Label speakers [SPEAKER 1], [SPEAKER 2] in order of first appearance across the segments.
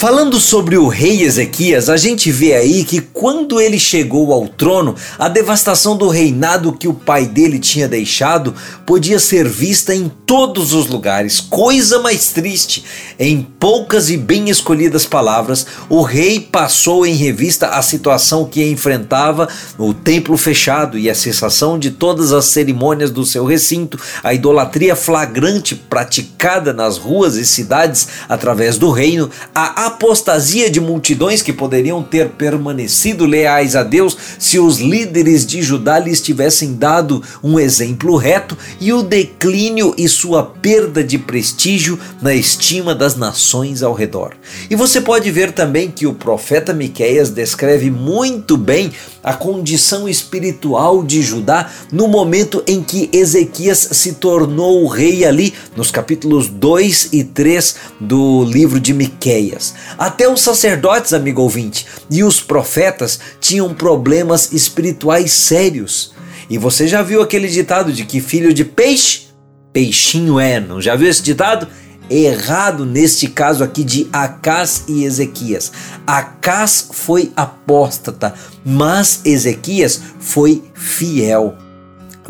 [SPEAKER 1] Falando sobre o rei Ezequias, a gente vê aí que quando ele chegou ao trono, a devastação do reinado que o pai dele tinha deixado podia ser vista em todos os lugares. Coisa mais triste. Em poucas e bem escolhidas palavras, o rei passou em revista a situação que enfrentava o templo fechado e a cessação de todas as cerimônias do seu recinto, a idolatria flagrante praticada nas ruas e cidades através do reino, a apostasia de multidões que poderiam ter permanecido leais a Deus se os líderes de Judá lhes tivessem dado um exemplo reto e o declínio e sua perda de prestígio na estima das nações ao redor. E você pode ver também que o profeta Miqueias descreve muito bem a condição espiritual de Judá no momento em que Ezequias se tornou rei ali, nos capítulos 2 e 3 do livro de Miqueias. Até os sacerdotes, amigo ouvinte, e os profetas tinham problemas espirituais sérios. E você já viu aquele ditado de que filho de peixe, peixinho é, não já viu esse ditado? Errado neste caso aqui de Acás e Ezequias. Acás foi apóstata, mas Ezequias foi fiel.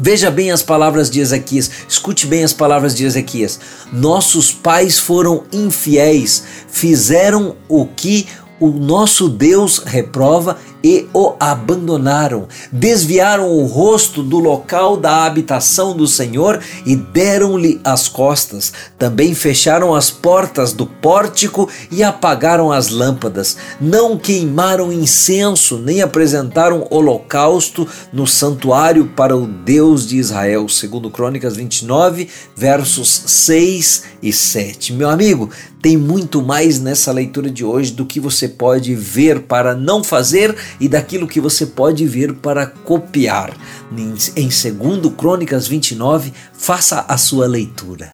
[SPEAKER 1] Veja bem as palavras de Ezequias, escute bem as palavras de Ezequias. Nossos pais foram infiéis, fizeram o que o nosso Deus reprova e o abandonaram, desviaram o rosto do local da habitação do Senhor e deram-lhe as costas. Também fecharam as portas do pórtico e apagaram as lâmpadas. Não queimaram incenso, nem apresentaram holocausto no santuário para o Deus de Israel. Segundo Crônicas 29, versos 6 e 7. Meu amigo, tem muito mais nessa leitura de hoje do que você pode ver para não fazer e daquilo que você pode ver para copiar. Em 2 Crônicas 29, faça a sua leitura.